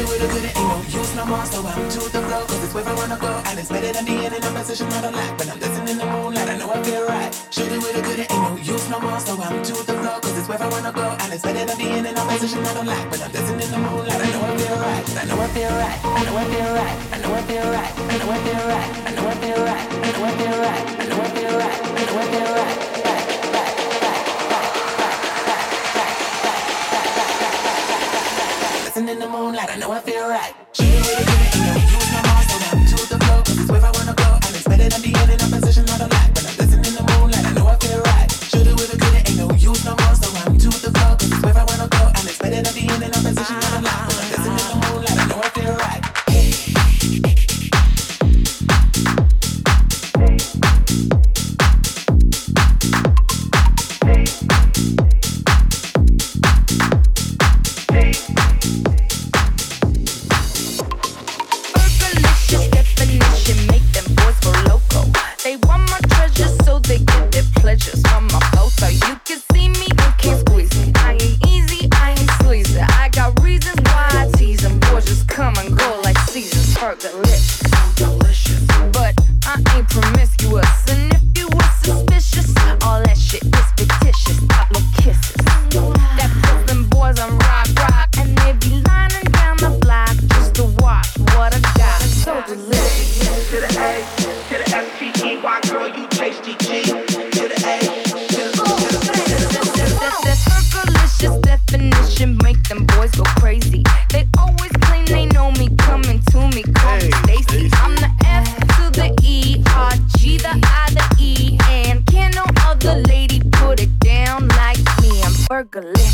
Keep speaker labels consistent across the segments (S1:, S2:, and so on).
S1: it with a good it ain't no use no more. So I'm to the flow, cause it's where I wanna go. And it's better than being in a position I don't like. When I'm dancing in the moonlight, I know I feel right. Shooting with a good it ain't no use no more. So I'm to the flow, cause it's where I wanna go. And it's better than being in a position I don't like. When I'm dancing in the moonlight, I know I feel right. I know I feel right. I know I feel right. I know I feel right. I know I feel right. I know I feel right. I know I feel right. I know I feel right. I know I feel right. dancing in the moonlight. I know I feel right. She you you my monster now. To the flow, cause it's I wanna go. And it's better than the end in a position not alive.
S2: circling.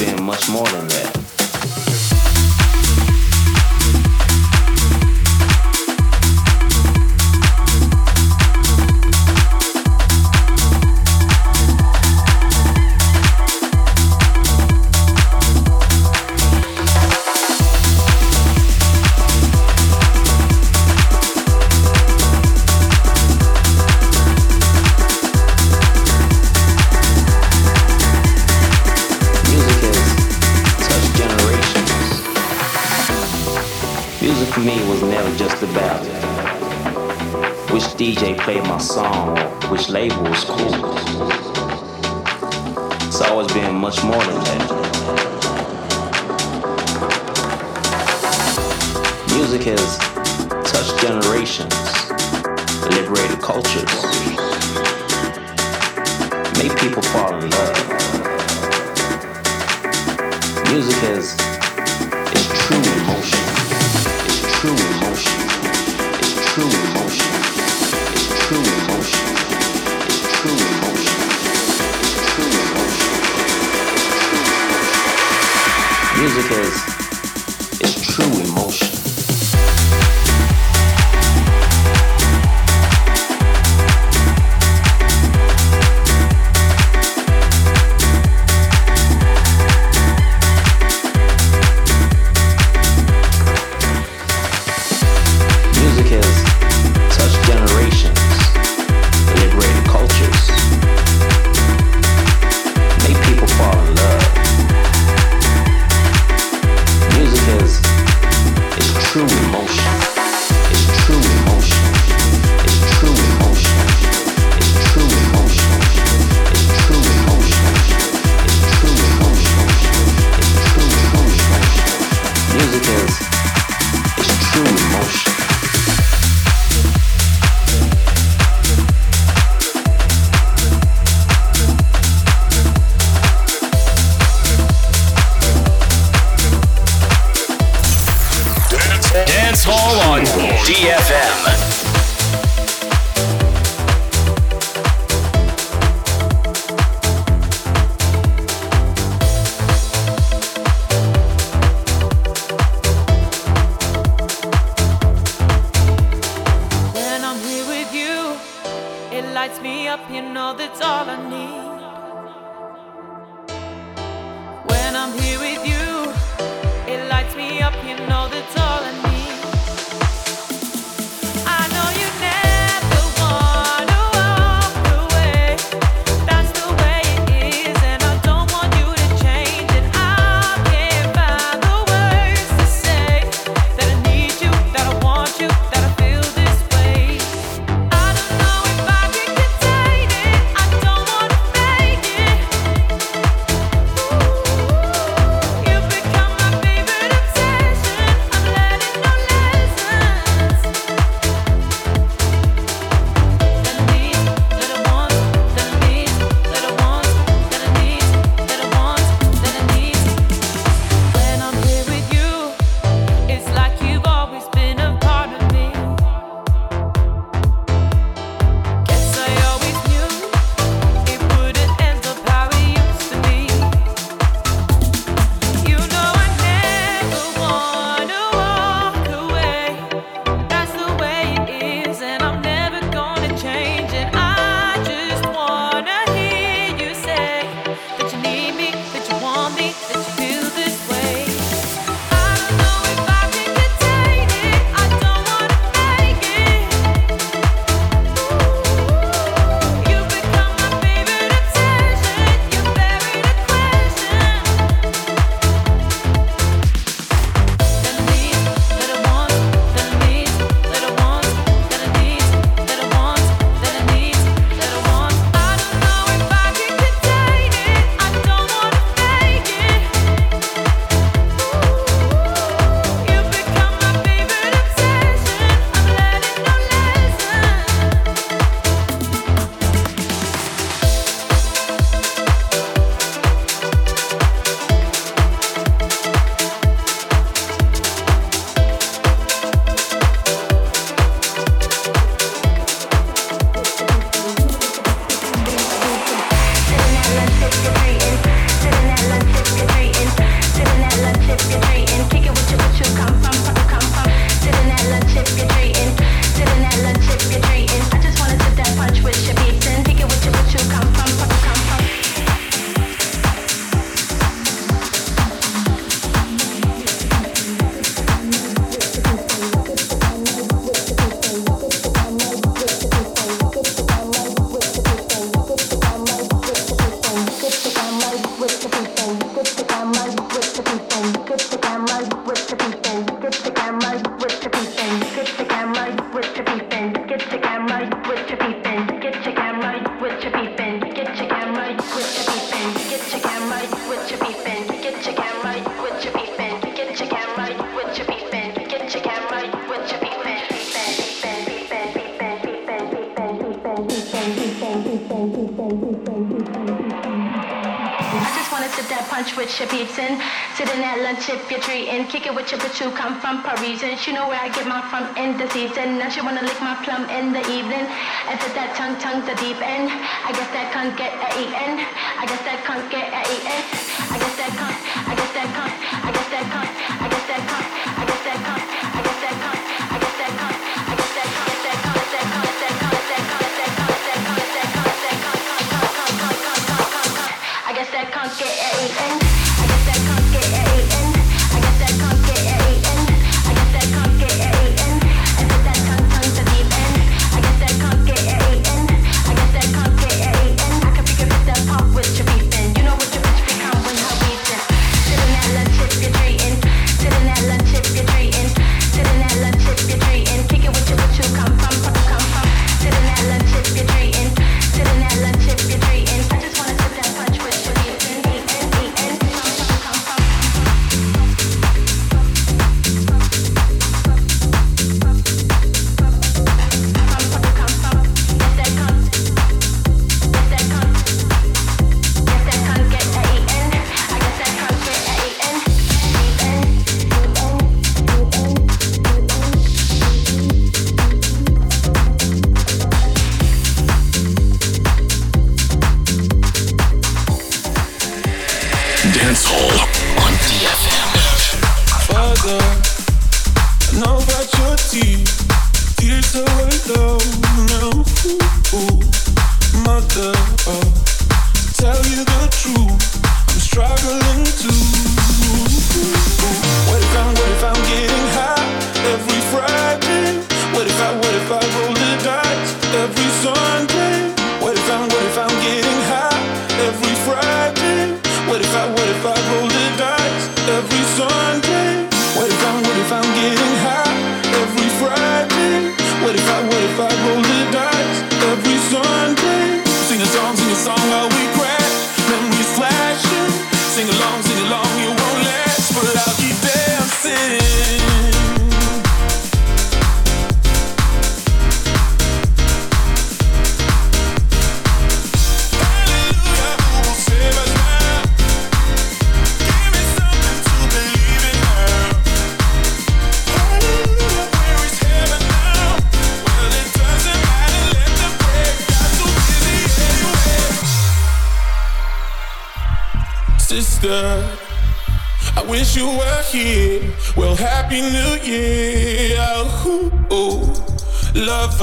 S3: been much more than that. about? Which DJ played my song? Which label was cool? It's always been much more than that. Music has touched generations, liberated cultures, made people fall in love. Music has is truly Music is, is true emotion.
S4: with your eating. Sitting at lunch if you're treating. Kick it with your bitch who come from Parisian. She know where I get my from in the season. Now she wanna lick my plum in the evening. Enter that tongue, tongue the deep end. I guess that can't get a eaten. I guess that can't get a eaten. I guess that can't. I guess that can't. I guess that can't. I guess that can't. I guess that can't. I guess that can't. I guess that can't. I guess that can't. I guess that can't.
S5: mother of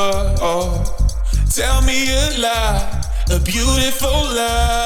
S5: Oh, oh, tell me a lie, a beautiful lie.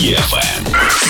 S6: EFM.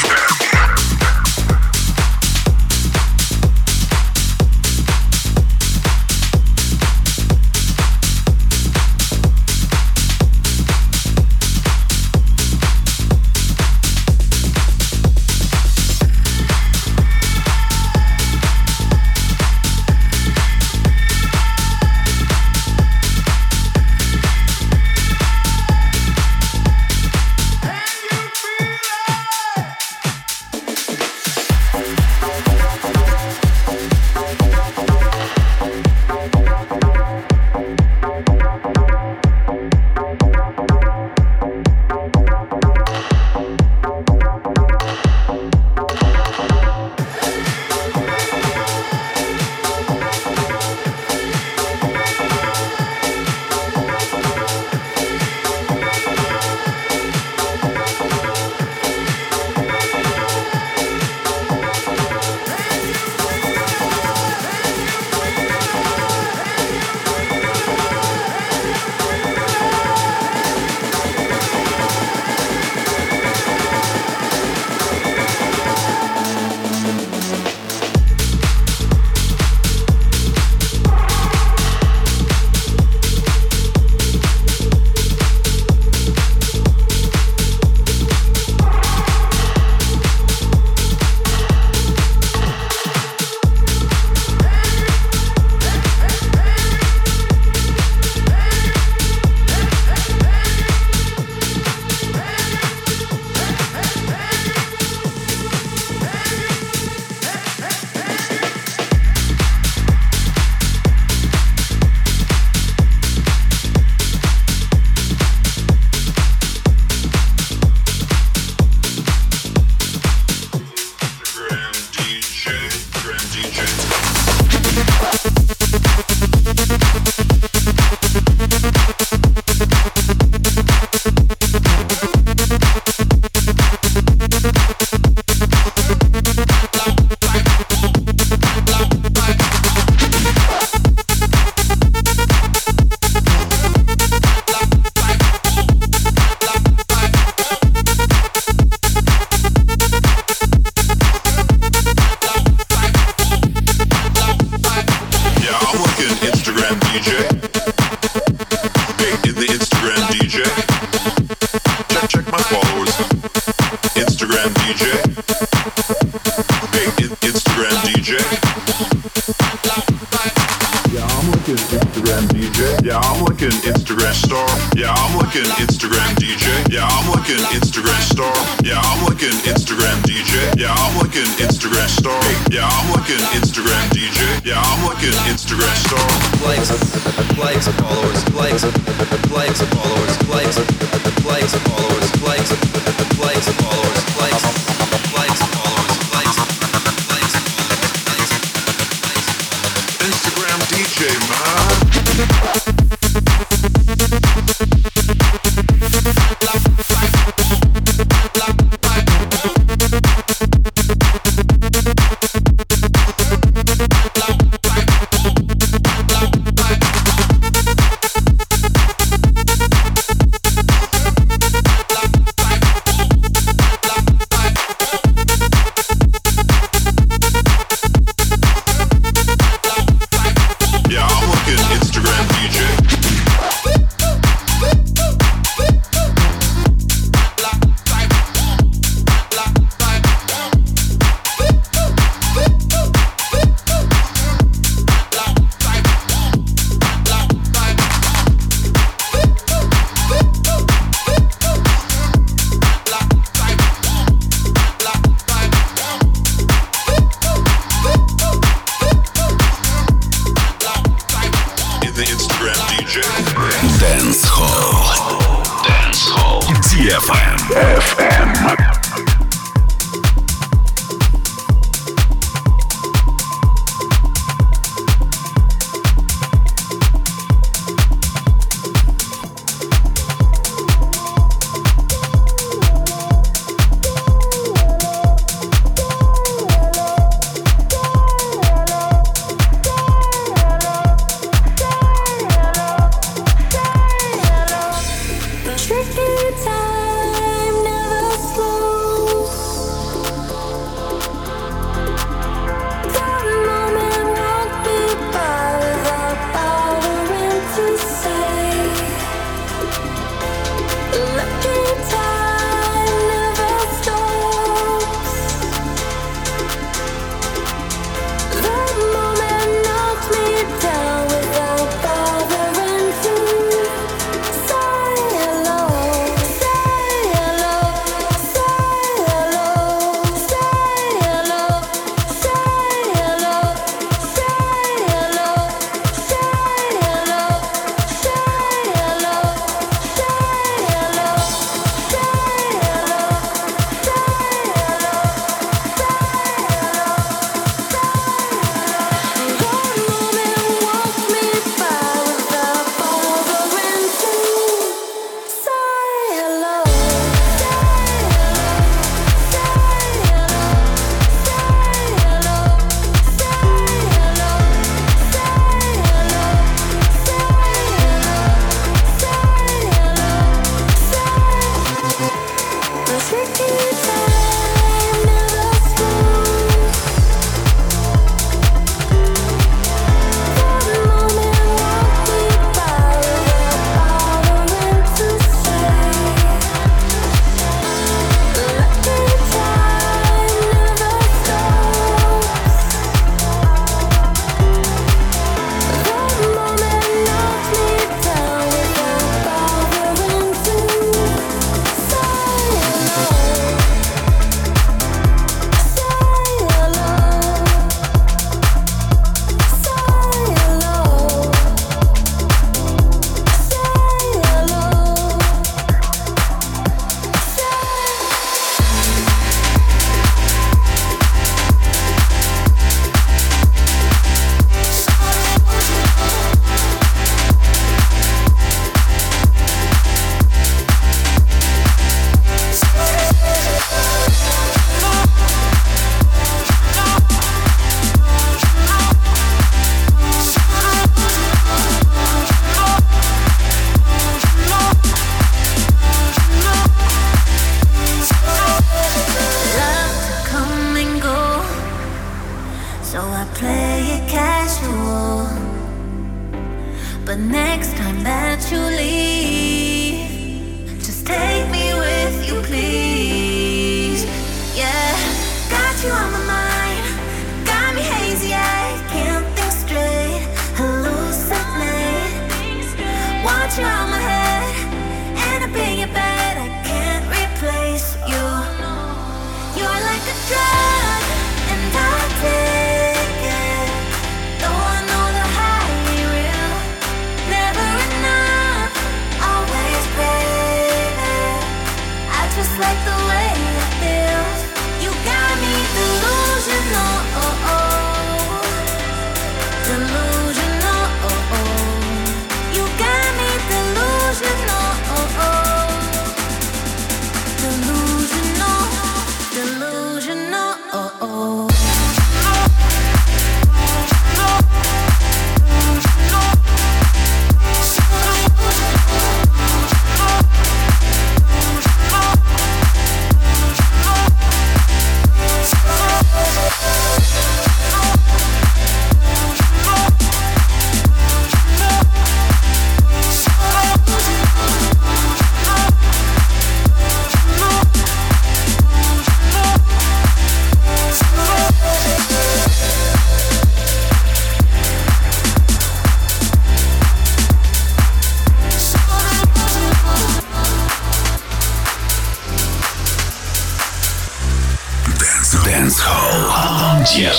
S6: Андер.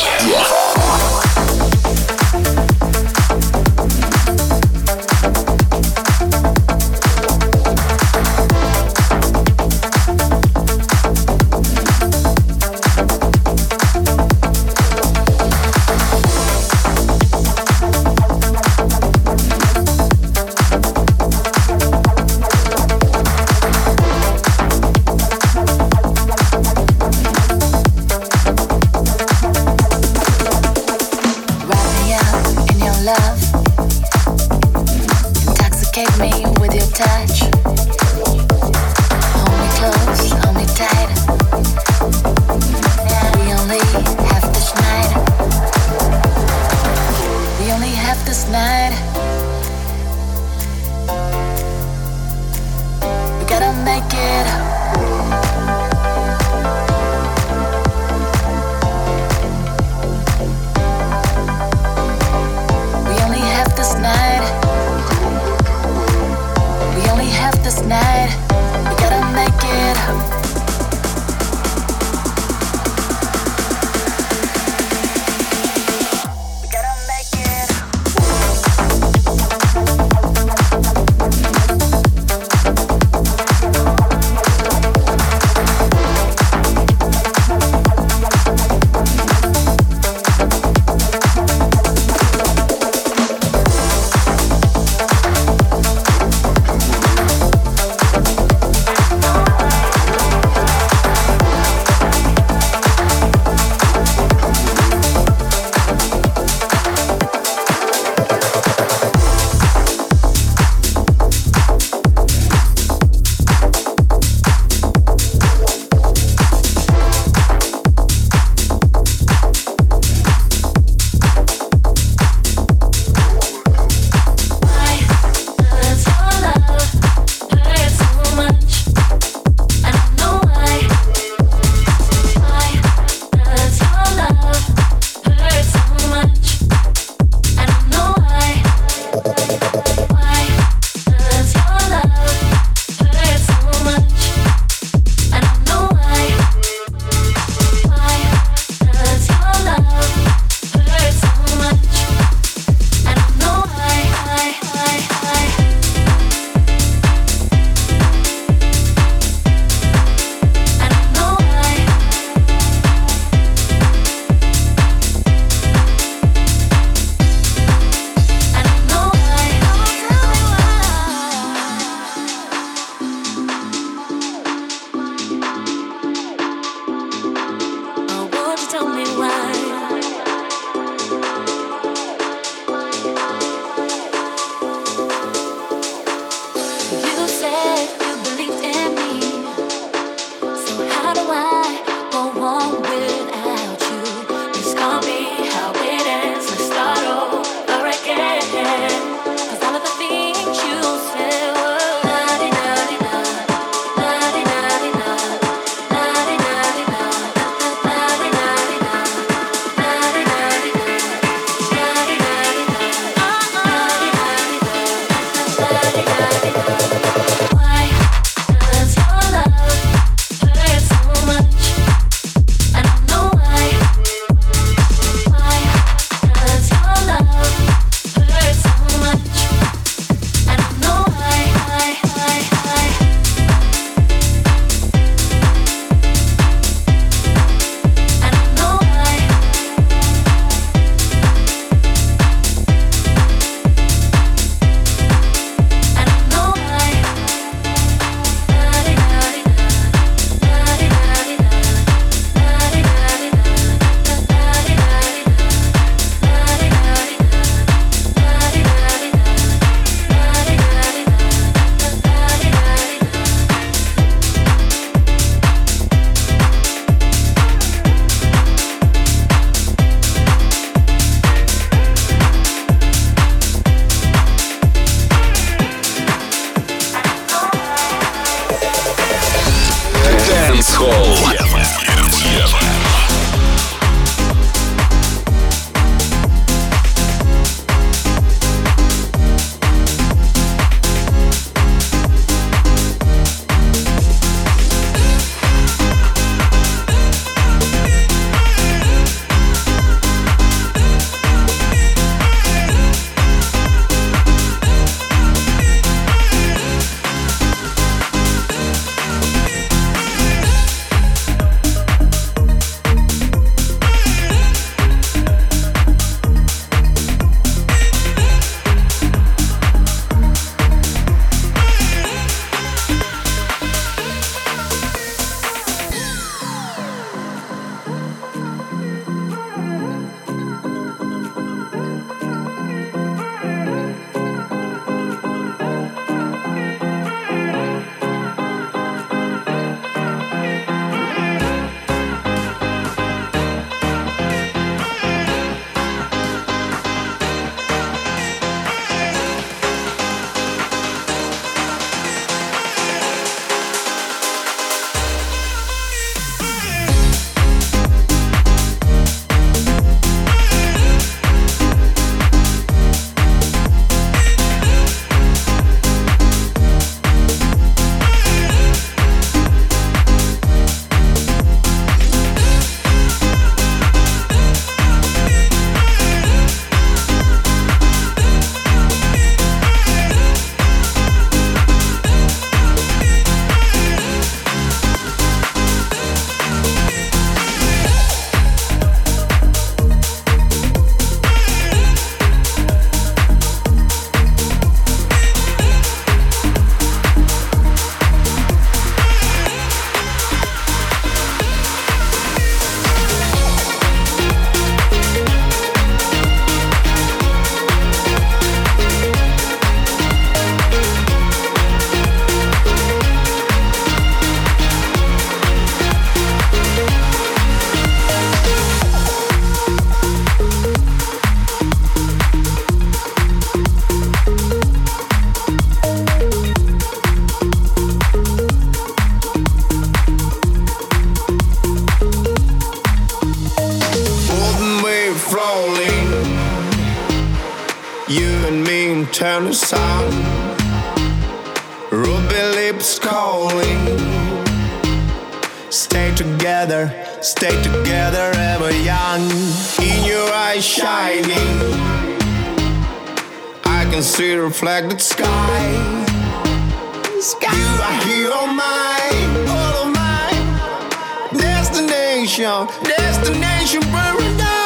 S7: Young. In your eyes shining. I can see the reflected sky. sky. You are here oh on mine, all of mine. Destination, destination paradise.